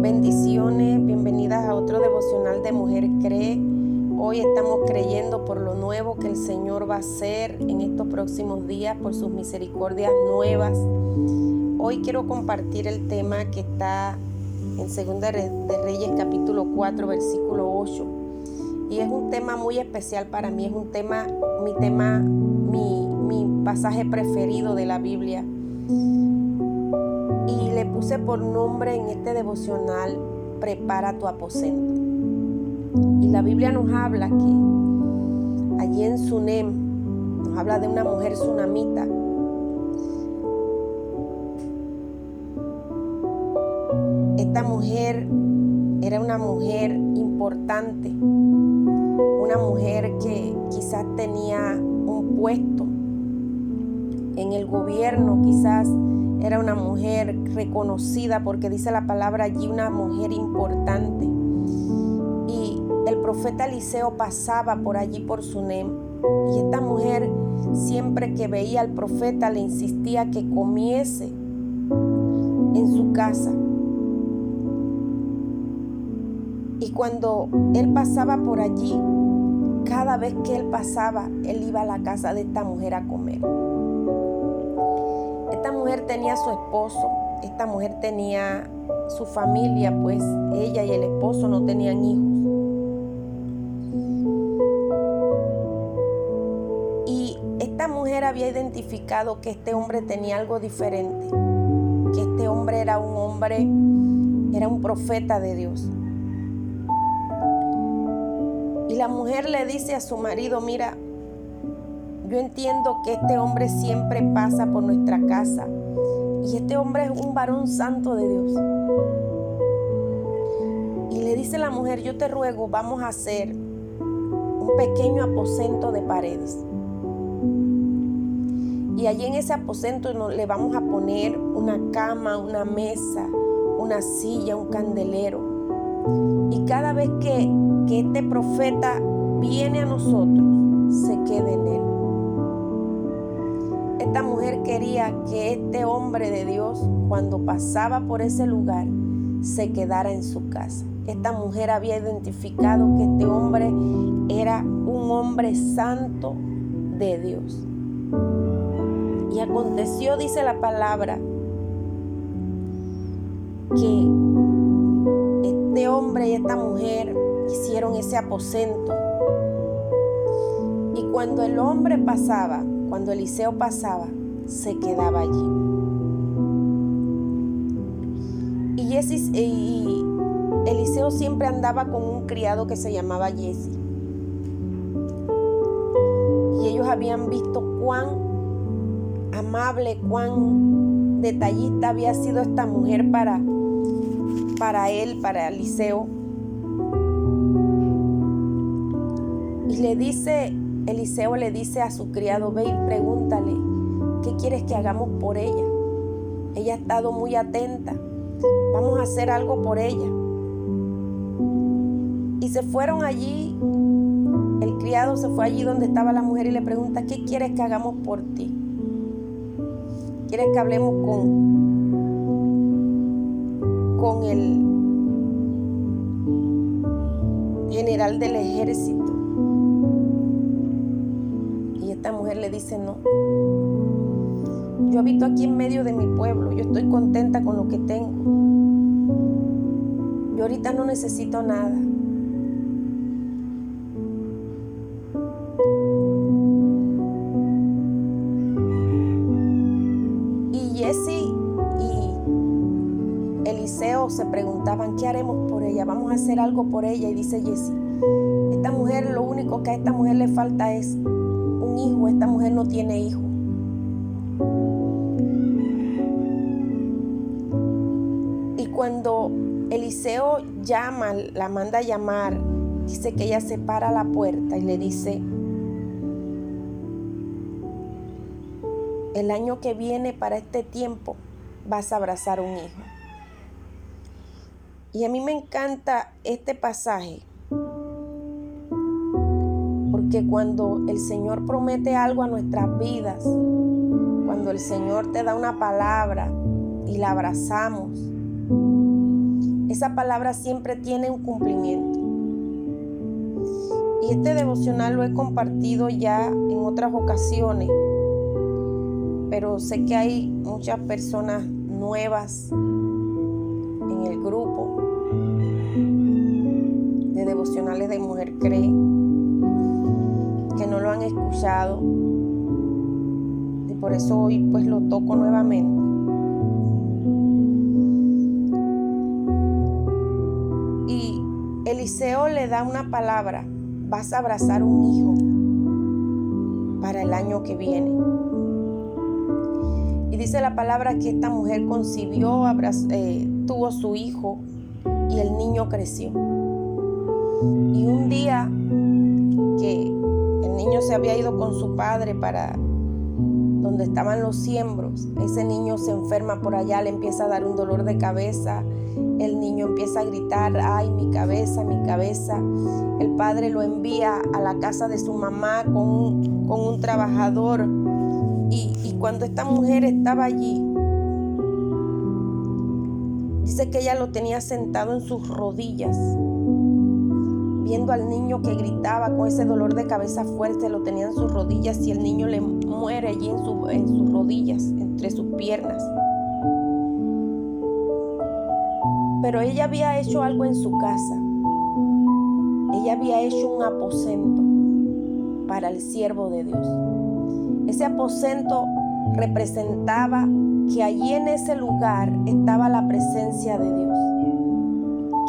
Bendiciones, bienvenidas a otro devocional de Mujer Cree. Hoy estamos creyendo por lo nuevo que el Señor va a hacer en estos próximos días, por sus misericordias nuevas. Hoy quiero compartir el tema que está en Segunda de Reyes capítulo 4 versículo 8. Y es un tema muy especial para mí, es un tema, mi tema, mi, mi pasaje preferido de la Biblia y le puse por nombre en este devocional, prepara tu aposento. Y la Biblia nos habla que allí en Sunem, nos habla de una mujer tsunamita. Esta mujer era una mujer importante, una mujer que quizás tenía un puesto en el gobierno, quizás era una mujer reconocida porque dice la palabra allí una mujer importante. Y el profeta Eliseo pasaba por allí por Sunem. Y esta mujer siempre que veía al profeta le insistía que comiese en su casa. Y cuando él pasaba por allí, cada vez que él pasaba, él iba a la casa de esta mujer a comer. Esta mujer tenía su esposo, esta mujer tenía su familia, pues ella y el esposo no tenían hijos. Y esta mujer había identificado que este hombre tenía algo diferente, que este hombre era un hombre, era un profeta de Dios. Y la mujer le dice a su marido, mira, yo entiendo que este hombre siempre pasa por nuestra casa y este hombre es un varón santo de Dios. Y le dice la mujer, yo te ruego, vamos a hacer un pequeño aposento de paredes. Y allí en ese aposento le vamos a poner una cama, una mesa, una silla, un candelero. Y cada vez que, que este profeta viene a nosotros, se quede en él. Esta mujer quería que este hombre de Dios, cuando pasaba por ese lugar, se quedara en su casa. Esta mujer había identificado que este hombre era un hombre santo de Dios. Y aconteció, dice la palabra, que este hombre y esta mujer hicieron ese aposento. Y cuando el hombre pasaba, cuando Eliseo pasaba, se quedaba allí. Y, y Eliseo siempre andaba con un criado que se llamaba Jesse. Y ellos habían visto cuán amable, cuán detallista había sido esta mujer para, para él, para Eliseo. Y le dice Eliseo le dice a su criado, ve y pregúntale, ¿qué quieres que hagamos por ella? Ella ha estado muy atenta, vamos a hacer algo por ella. Y se fueron allí, el criado se fue allí donde estaba la mujer y le pregunta, ¿qué quieres que hagamos por ti? ¿Quieres que hablemos con, con el general del ejército? Le dice no. Yo habito aquí en medio de mi pueblo, yo estoy contenta con lo que tengo. Yo ahorita no necesito nada. Y Jesse y Eliseo se preguntaban, ¿qué haremos por ella? Vamos a hacer algo por ella. Y dice Jesse, esta mujer, lo único que a esta mujer le falta es hijo, esta mujer no tiene hijo. Y cuando Eliseo llama, la manda a llamar, dice que ella se para la puerta y le dice, el año que viene para este tiempo vas a abrazar un hijo. Y a mí me encanta este pasaje que cuando el Señor promete algo a nuestras vidas, cuando el Señor te da una palabra y la abrazamos, esa palabra siempre tiene un cumplimiento. Y este devocional lo he compartido ya en otras ocasiones, pero sé que hay muchas personas nuevas en el grupo de devocionales de Mujer Cree que no lo han escuchado y por eso hoy pues lo toco nuevamente. Y Eliseo le da una palabra, vas a abrazar un hijo para el año que viene. Y dice la palabra que esta mujer concibió, eh, tuvo su hijo y el niño creció. Y un día se había ido con su padre para donde estaban los siembros, ese niño se enferma por allá, le empieza a dar un dolor de cabeza, el niño empieza a gritar, ay, mi cabeza, mi cabeza. El padre lo envía a la casa de su mamá con un, con un trabajador. Y, cuando esta mujer estaba allí, dice que ella lo tenía sentado en sus rodillas, viendo al niño que gritaba con ese dolor de cabeza fuerte, lo tenía en sus rodillas y el niño le muere allí en, en sus rodillas, entre sus piernas. Pero ella había hecho algo en su casa. Ella había hecho un aposento para el siervo de Dios. Ese aposento representaba que allí en ese lugar estaba la presencia de Dios.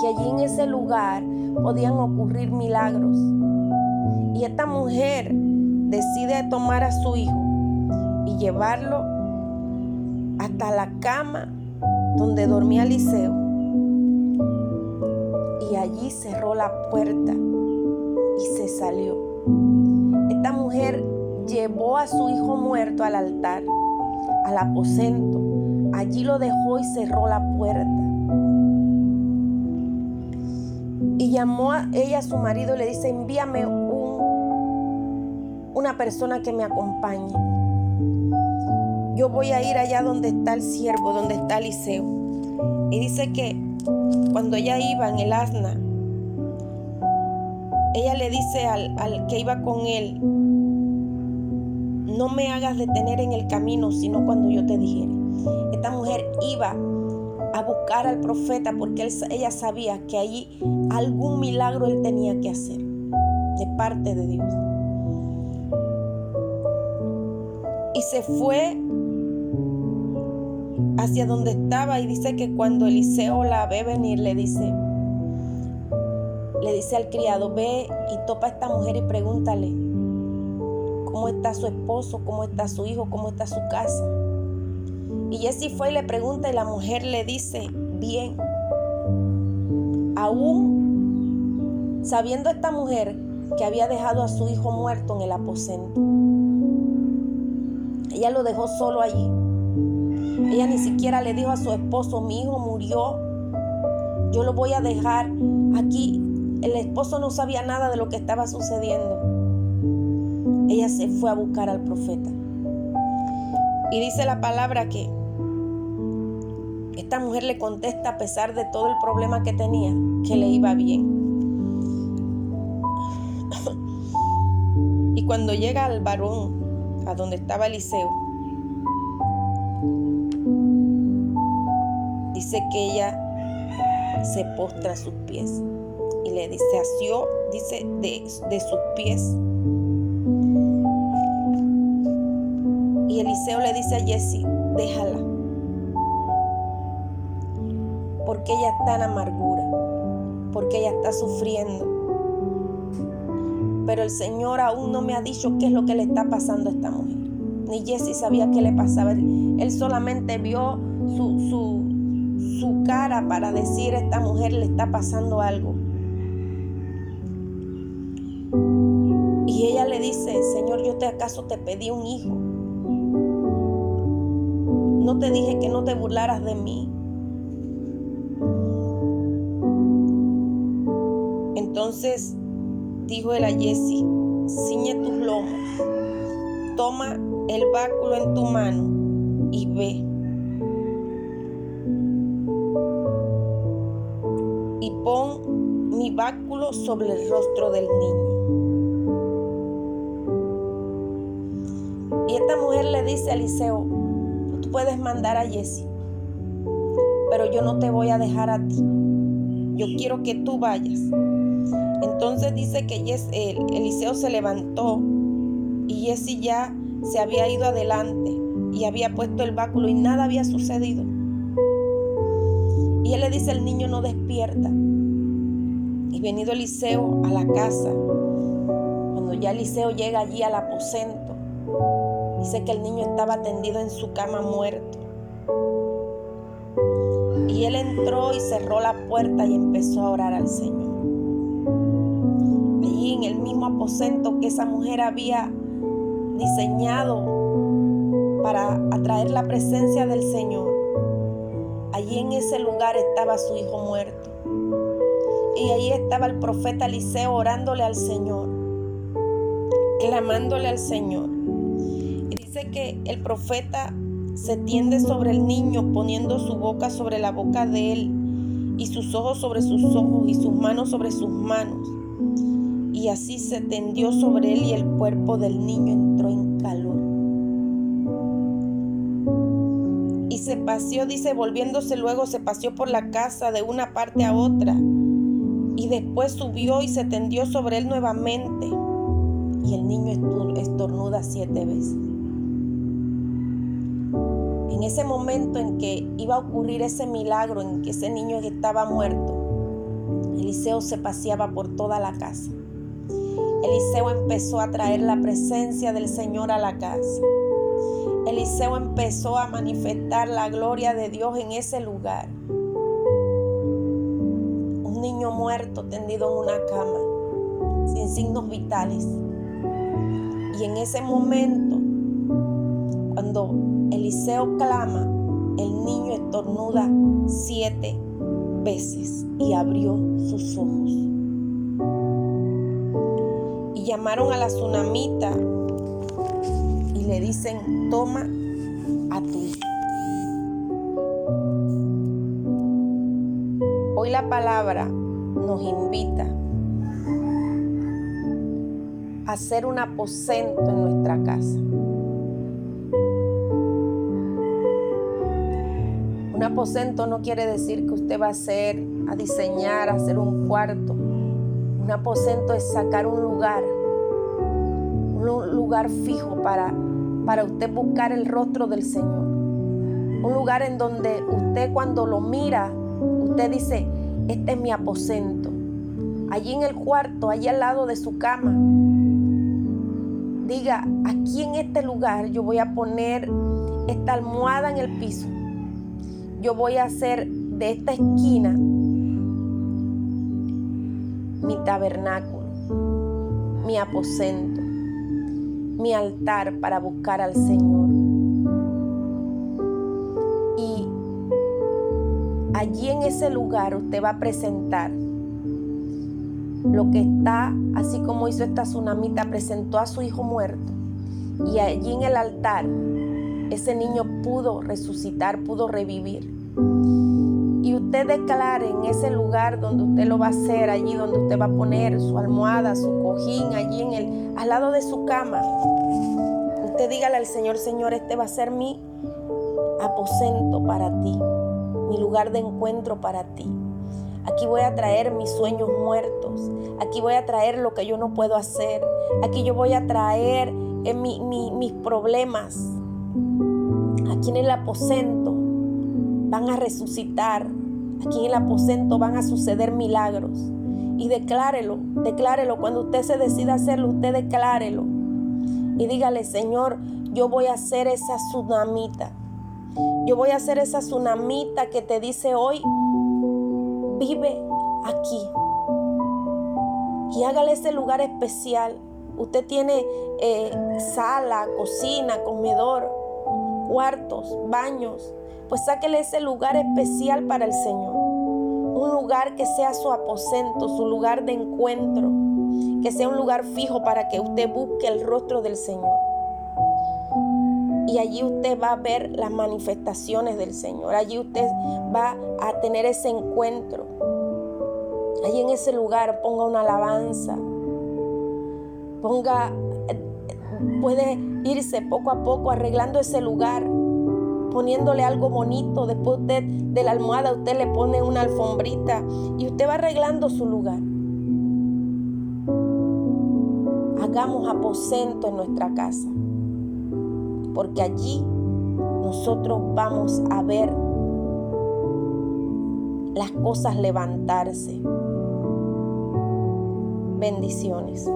Que allí en ese lugar podían ocurrir milagros. Y esta mujer decide tomar a su hijo y llevarlo hasta la cama donde dormía Eliseo. Y allí cerró la puerta y se salió. Esta mujer llevó a su hijo muerto al altar, al aposento. Allí lo dejó y cerró la puerta. Y llamó a ella a su marido y le dice, envíame un, una persona que me acompañe. Yo voy a ir allá donde está el siervo, donde está Eliseo. Y dice que cuando ella iba en el asna, ella le dice al, al que iba con él, no me hagas detener en el camino, sino cuando yo te dijere. Esta mujer iba a buscar al profeta porque ella sabía que allí algún milagro él tenía que hacer de parte de Dios. Y se fue hacia donde estaba y dice que cuando Eliseo la ve venir le dice, le dice al criado, ve y topa a esta mujer y pregúntale, cómo está su esposo, cómo está su hijo, cómo está su casa. Y Jesse fue y le pregunta y la mujer le dice, bien, aún sabiendo esta mujer que había dejado a su hijo muerto en el aposento, ella lo dejó solo allí. Ella ni siquiera le dijo a su esposo, mi hijo murió, yo lo voy a dejar aquí. El esposo no sabía nada de lo que estaba sucediendo ella se fue a buscar al profeta. Y dice la palabra que esta mujer le contesta a pesar de todo el problema que tenía, que le iba bien. y cuando llega al varón, a donde estaba Eliseo, dice que ella se postra a sus pies y le dice, asió, dice, de, de sus pies Y Eliseo le dice a Jesse, déjala, porque ella está en amargura, porque ella está sufriendo. Pero el Señor aún no me ha dicho qué es lo que le está pasando a esta mujer. Ni Jesse sabía qué le pasaba. Él solamente vio su, su, su cara para decir esta mujer le está pasando algo. Y ella le dice, Señor, yo te acaso te pedí un hijo no te dije que no te burlaras de mí. Entonces dijo él a Jesse, ciñe tus lomos, toma el báculo en tu mano y ve. y pon mi báculo sobre el rostro del niño. Y esta mujer le dice a Eliseo, tú puedes mandar a Jesse, pero yo no te voy a dejar a ti. Yo quiero que tú vayas. Entonces dice que Eliseo se levantó y Jesse ya se había ido adelante y había puesto el báculo y nada había sucedido. Y él le dice, el niño no despierta. Y venido Eliseo a la casa, cuando ya Eliseo llega allí al aposento, dice que el niño estaba tendido en su cama muerto. Y él entró y cerró la puerta y empezó a orar al Señor. En el mismo aposento que esa mujer había diseñado para atraer la presencia del Señor, Allí en ese lugar estaba su hijo muerto. Y allí estaba el profeta Eliseo orándole al Señor, clamándole al Señor. Y dice que el profeta se tiende sobre el niño poniendo su boca sobre la boca de él y sus ojos sobre sus ojos y sus manos sobre sus manos. Y así se tendió sobre él y el cuerpo del niño entró en calor. se paseó, dice, volviéndose luego, se paseó por la casa de una parte a otra. Y después subió y se tendió sobre él nuevamente. Y el niño estornuda siete veces. En ese momento en que iba a ocurrir ese milagro, en que ese niño estaba muerto, Eliseo se paseaba por toda la casa. Eliseo empezó a traer la presencia del Señor a la casa. Eliseo empezó a manifestar la gloria de Dios en ese lugar. Un niño muerto tendido en una cama, sin signos vitales. Y en ese momento, cuando Eliseo clama, el niño estornuda siete veces y abrió sus ojos. Y llamaron a la tsunamita le dicen, toma a hijo. Hoy la palabra nos invita a hacer un aposento en nuestra casa. Un aposento no quiere decir que usted va a hacer, a diseñar, a hacer un cuarto. Un aposento es sacar un lugar, un lugar fijo para para usted buscar el rostro del Señor. Un lugar en donde usted cuando lo mira, usted dice, este es mi aposento. Allí en el cuarto, allí al lado de su cama. Diga, aquí en este lugar yo voy a poner esta almohada en el piso. Yo voy a hacer de esta esquina mi tabernáculo, mi aposento mi altar para buscar al Señor. Y allí en ese lugar usted va a presentar lo que está, así como hizo esta tsunamita, presentó a su hijo muerto. Y allí en el altar ese niño pudo resucitar, pudo revivir. Usted declare en ese lugar donde usted lo va a hacer, allí donde usted va a poner su almohada, su cojín, allí en el, al lado de su cama. Usted dígale al Señor, Señor, este va a ser mi aposento para ti, mi lugar de encuentro para ti. Aquí voy a traer mis sueños muertos. Aquí voy a traer lo que yo no puedo hacer. Aquí yo voy a traer eh, mis problemas. Aquí en el aposento van a resucitar. Aquí en el aposento van a suceder milagros. Y declárelo, declárelo. Cuando usted se decida hacerlo, usted declárelo. Y dígale, Señor, yo voy a hacer esa tsunamita. Yo voy a hacer esa tsunamita que te dice hoy, vive aquí. Y hágale ese lugar especial. Usted tiene eh, sala, cocina, comedor, cuartos, baños pues sáquele ese lugar especial para el Señor. Un lugar que sea su aposento, su lugar de encuentro, que sea un lugar fijo para que usted busque el rostro del Señor. Y allí usted va a ver las manifestaciones del Señor. Allí usted va a tener ese encuentro. Ahí en ese lugar ponga una alabanza. Ponga, puede irse poco a poco arreglando ese lugar, poniéndole algo bonito. Después usted de la almohada usted le pone una alfombrita y usted va arreglando su lugar. Hagamos aposento en nuestra casa, porque allí nosotros vamos a ver las cosas levantarse. Bendiciones.